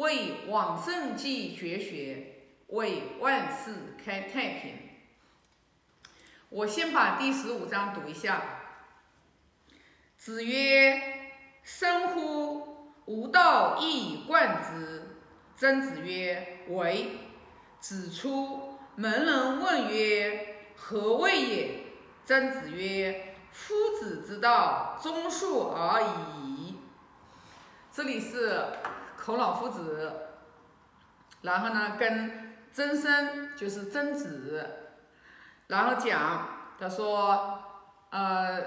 为往圣继绝学，为万世开太平。我先把第十五章读一下。子曰：“生乎！吾道一以贯之。”曾子曰：“为。”子出门人问曰：“何谓也？”曾子曰：“夫子之道，忠恕而已。”这里是孔老夫子，然后呢跟曾参，就是曾子，然后讲，他说：“呃，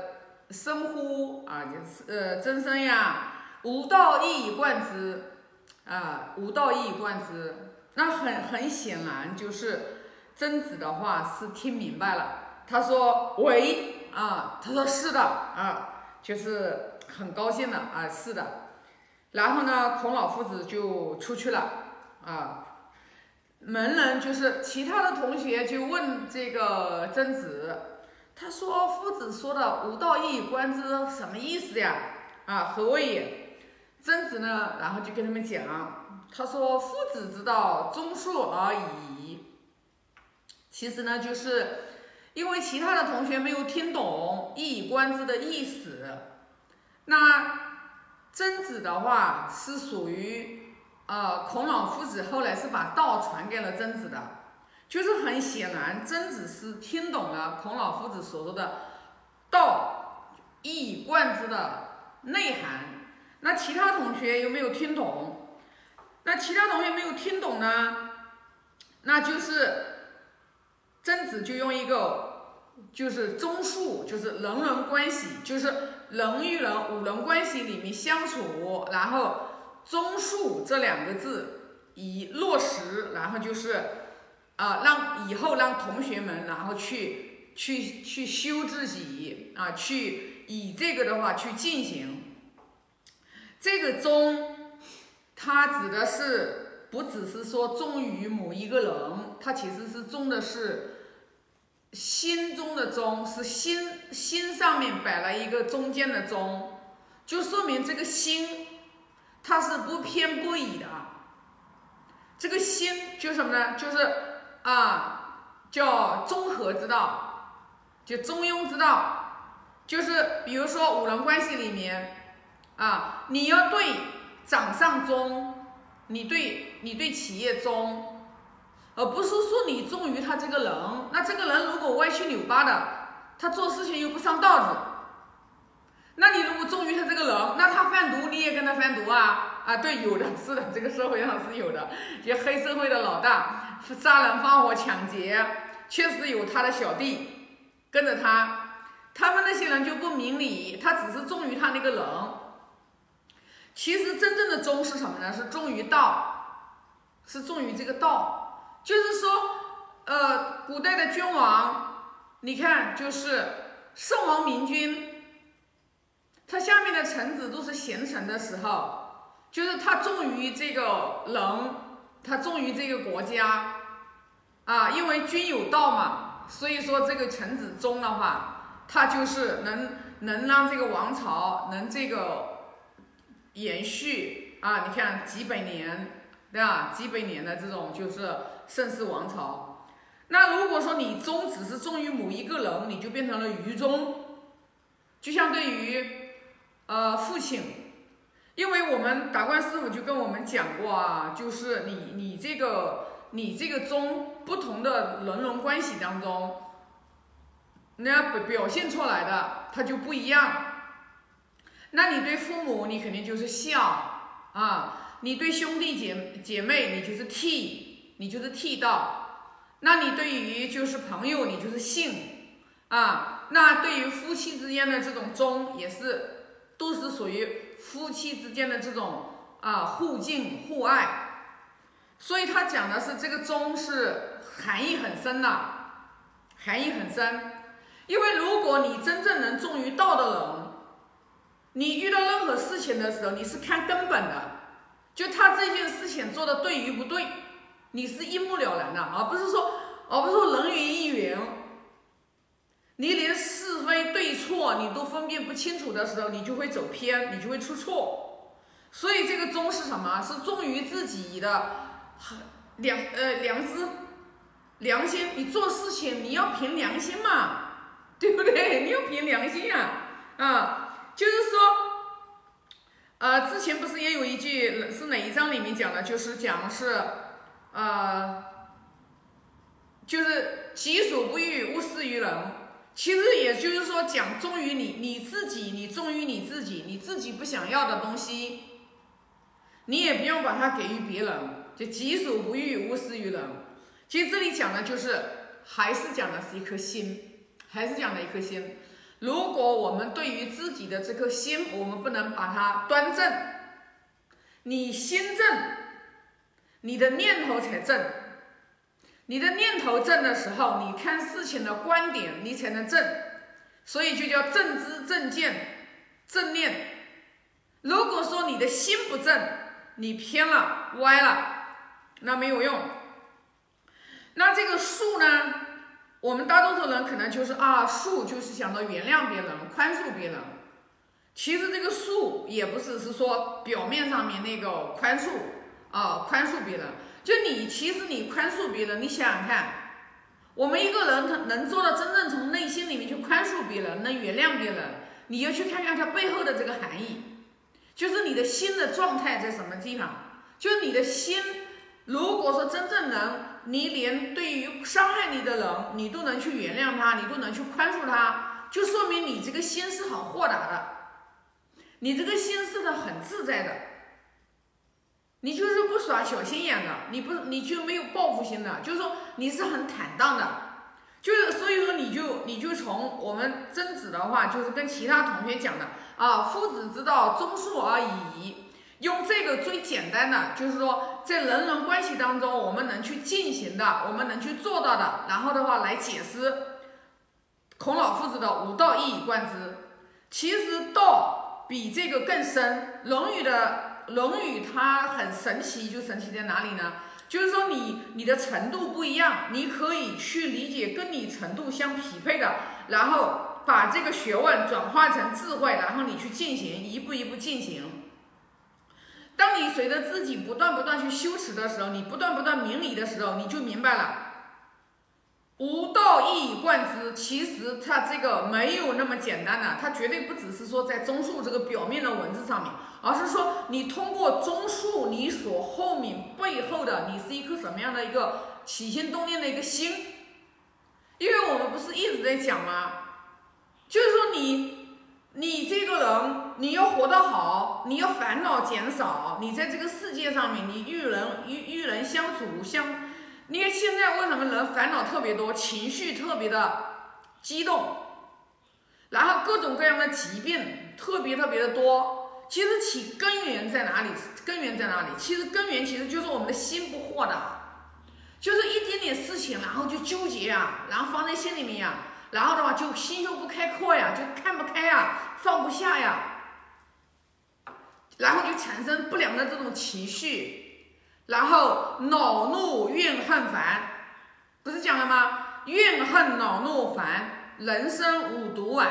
生乎啊，就是呃，曾参呀，吾道一以贯之啊，吾道一以贯之。”那很很显然，就是曾子的话是听明白了。他说：“为啊，他说是的啊，就是很高兴的啊，是的。”然后呢，孔老夫子就出去了啊。门人就是其他的同学就问这个曾子，他说：“夫子说的‘吾道一以贯之’什么意思呀？啊，何谓也？”曾子呢，然后就跟他们讲。他说：“夫子之道，忠恕而已。”其实呢，就是因为其他的同学没有听懂“一以贯之”的意思。那曾子的话是属于呃孔老夫子后来是把道传给了曾子的，就是很显然曾子是听懂了孔老夫子所说的“道一以贯之”的内涵。那其他同学有没有听懂？那其他同学没有听懂呢？那就是曾子就用一个就是中恕，就是人伦关系，就是人与人五伦关系里面相处，然后忠恕这两个字以落实，然后就是啊，让以后让同学们然后去去去修自己啊，去以这个的话去进行这个忠。它指的是不只是说忠于某一个人，它其实是忠的是心中的中，是心心上面摆了一个中间的中，就说明这个心它是不偏不倚的。这个心就什么呢？就是啊，叫中和之道，就中庸之道，就是比如说五伦关系里面啊，你要对。掌上忠，你对你对企业忠，而不是说你忠于他这个人。那这个人如果歪七扭八的，他做事情又不上道子，那你如果忠于他这个人，那他贩毒你也跟他贩毒啊？啊，对，有的是的，这个社会上是有的，就黑社会的老大杀人放火抢劫，确实有他的小弟跟着他，他们那些人就不明理，他只是忠于他那个人。其实真正的忠是什么呢？是忠于道，是忠于这个道。就是说，呃，古代的君王，你看，就是圣王明君，他下面的臣子都是贤臣的时候，就是他忠于这个人，他忠于这个国家，啊，因为君有道嘛，所以说这个臣子忠的话，他就是能能让这个王朝能这个。延续啊，你看几百年，对吧？几百年的这种就是盛世王朝。那如果说你忠只是忠于某一个人，你就变成了愚忠。就相对于呃父亲，因为我们达观师傅就跟我们讲过啊，就是你你这个你这个忠不同的人伦关系当中，那表表现出来的它就不一样。那你对父母，你肯定就是孝啊；你对兄弟姐姐妹，你就是悌，你就是悌道。那你对于就是朋友，你就是信啊。那对于夫妻之间的这种忠，也是都是属于夫妻之间的这种啊互敬互爱。所以他讲的是这个忠是含义很深的，含义很深。因为如果你真正能忠于道的人，你遇到任何事情的时候，你是看根本的，就他这件事情做的对与不对，你是一目了然的，而不是说，而不是说人云亦云。你连是非对错你都分辨不清楚的时候，你就会走偏，你就会出错。所以这个忠是什么？是忠于自己的良呃良知、良心。你做事情你要凭良心嘛，对不对？你要凭良心呀，啊，就是说，呃，之前不是也有一句是哪一章里面讲的？就是讲是，呃，就是己所不欲，勿施于人。其实也就是说，讲忠于你你自己，你忠于你自己，你自己不想要的东西。你也不用把它给予别人，就己所不欲，勿施于人。其实这里讲的就是，还是讲的是一颗心，还是讲的一颗心。如果我们对于自己的这颗心，我们不能把它端正，你心正，你的念头才正。你的念头正的时候，你看事情的观点你才能正，所以就叫正知正见正念。如果说你的心不正，你偏了歪了，那没有用。那这个术呢？我们大多数人可能就是啊，术就是想到原谅别人、宽恕别人。其实这个术也不是是说表面上面那个宽恕啊，宽恕别人。就你其实你宽恕别人，你想想看，我们一个人他能做到真正从内心里面去宽恕别人，能原谅别人，你要去看看他背后的这个含义。就是你的心的状态在什么地方？就是你的心，如果说真正能，你连对于伤的人，你都能去原谅他，你都能去宽恕他，就说明你这个心是很豁达的，你这个心是的很自在的，你就是不耍小心眼的，你不你就没有报复心的，就是说你是很坦荡的，就是所以说你就你就从我们曾子的话，就是跟其他同学讲的。啊，夫子之道，忠恕而已。用这个最简单的，就是说在人人关系当中，我们能去进行的，我们能去做到的，然后的话来解释孔老夫子的五道一以贯之。其实道比这个更深，《论语》的《论语》它很神奇，就神奇在哪里呢？就是说你你的程度不一样，你可以去理解跟你程度相匹配的，然后。把这个学问转化成智慧，然后你去进行，一步一步进行。当你随着自己不断不断去修持的时候，你不断不断明理的时候，你就明白了。无道一以贯之，其实它这个没有那么简单的，它绝对不只是说在综述这个表面的文字上面，而是说你通过综述你所后面背后的，你是一颗什么样的一个起心动念的一个心。因为我们不是一直在讲吗？就是说，你你这个人，你要活得好，你要烦恼减少，你在这个世界上面，你与人与与人相处相，你看现在为什么人烦恼特别多，情绪特别的激动，然后各种各样的疾病特别特别的多，其实起根源在哪里？根源在哪里？其实根源其实就是我们的心不豁达，就是一点点事情，然后就纠结啊，然后放在心里面呀。然后的话就心胸不开阔呀，就看不开呀，放不下呀，然后就产生不良的这种情绪，然后恼怒怨恨烦，不是讲了吗？怨恨恼怒烦，人生五毒丸。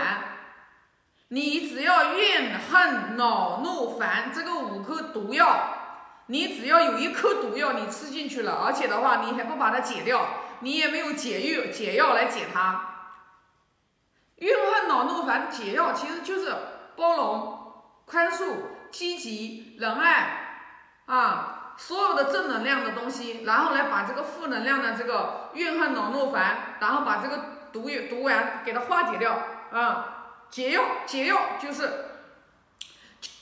你只要怨恨恼怒烦这个五颗毒药，你只要有一颗毒药你吃进去了，而且的话你还不把它解掉，你也没有解药解药来解它。恼怒烦解药其实就是包容、宽恕、积极、仁爱啊，所有的正能量的东西，然后来把这个负能量的这个怨恨恼怒烦，然后把这个毒毒丸给它化解掉啊。解药解药就是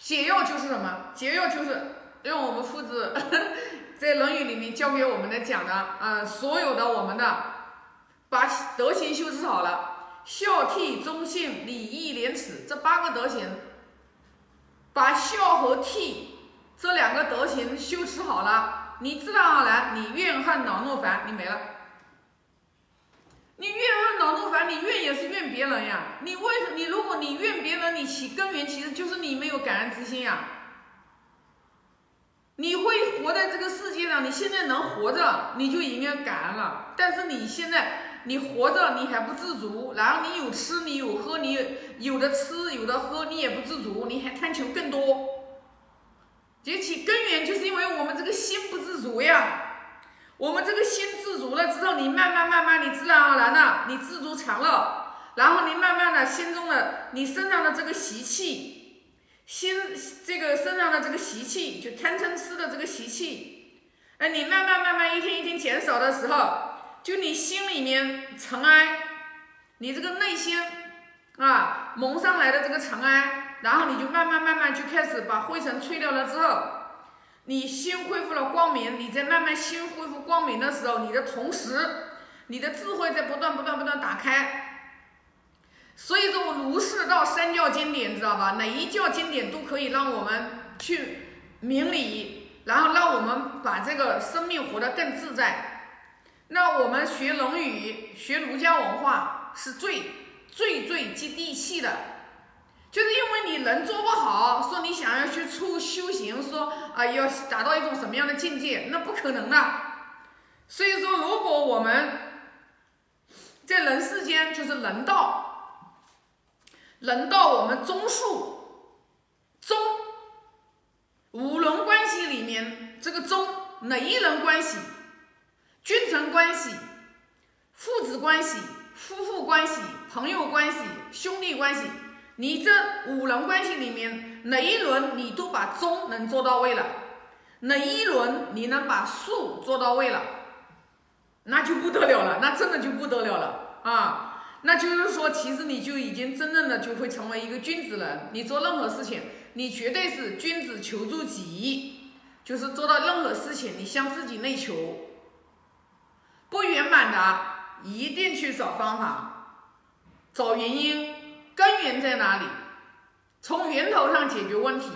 解药就是什么？解药就是用我们父子 在《论语》里面教给我们的讲的啊，所有的我们的把德行修持好了。孝悌忠信礼义廉耻这八个德行，把孝和悌这两个德行修持好了，你自然而然，你怨恨恼怒烦你没了。你怨恨恼怒烦，你怨也是怨别人呀。你为什你如果你怨别人，你其根源其实就是你没有感恩之心呀。你会活在这个世界上，你现在能活着，你就应该感恩了。但是你现在。你活着你还不自足，然后你有吃你有喝你有的吃有的喝你也不自足，你还贪求更多，这其根源就是因为我们这个心不自足呀。我们这个心自足了之后，你慢慢慢慢，你自然而然的，你知足常乐，然后你慢慢的心中的你身上的这个习气，心这个身上的这个习气，就贪嗔痴的这个习气，哎，你慢慢慢慢一天一天减少的时候，就你心里面尘埃，你这个内心啊蒙上来的这个尘埃，然后你就慢慢慢慢就开始把灰尘吹掉了之后。你心恢复了光明，你在慢慢心恢复光明的时候，你的同时，你的智慧在不断不断不断打开。所以说，儒释道三教经典，知道吧？哪一教经典都可以让我们去明理，然后让我们把这个生命活得更自在。那我们学《论语》，学儒家文化是最最最接地气的。就是因为你人做不好，说你想要去出修行，说啊要达到一种什么样的境界，那不可能的。所以说，如果我们在人世间，就是人道，人道我们中术中五伦关系里面，这个中哪一人关系？君臣关系、父子关系、夫妇关系、朋友关系、兄弟关系。你这五伦关系里面哪一轮你都把中能做到位了，哪一轮你能把术做到位了，那就不得了了，那真的就不得了了啊！那就是说，其实你就已经真正的就会成为一个君子人。你做任何事情，你绝对是君子求助己，就是做到任何事情，你向自己内求，不圆满的一定去找方法，找原因。根源在哪里？从源头上解决问题，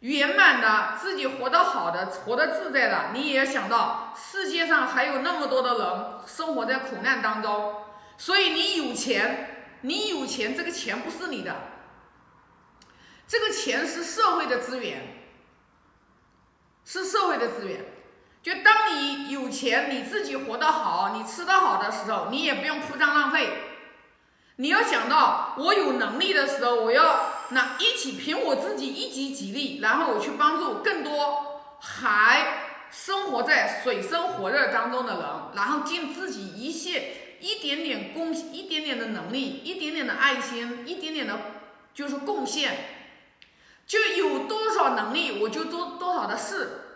圆满的自己活得好的，活得自在的，你也想到世界上还有那么多的人生活在苦难当中。所以你有钱，你有钱，这个钱不是你的，这个钱是社会的资源，是社会的资源。就当你有钱，你自己活得好，你吃得好的时候，你也不用铺张浪费。你要想到我有能力的时候，我要那一起凭我自己一己己力，然后我去帮助更多还生活在水深火热当中的人，然后尽自己一切一点点贡一点点的能力，一点点的爱心，一点点的，就是贡献，就有多少能力我就做多少的事。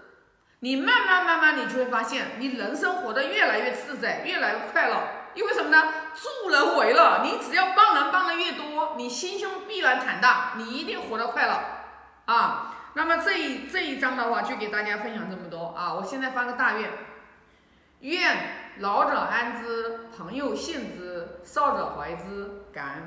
你慢慢慢慢，你就会发现你人生活得越来越自在，越来越快乐。因为什么呢？助人为乐，你只要帮人帮的越多，你心胸必然坦荡，你一定活得快乐啊。那么这一这一章的话，就给大家分享这么多啊。我现在发个大愿：愿老者安之，朋友信之，少者怀之，感恩。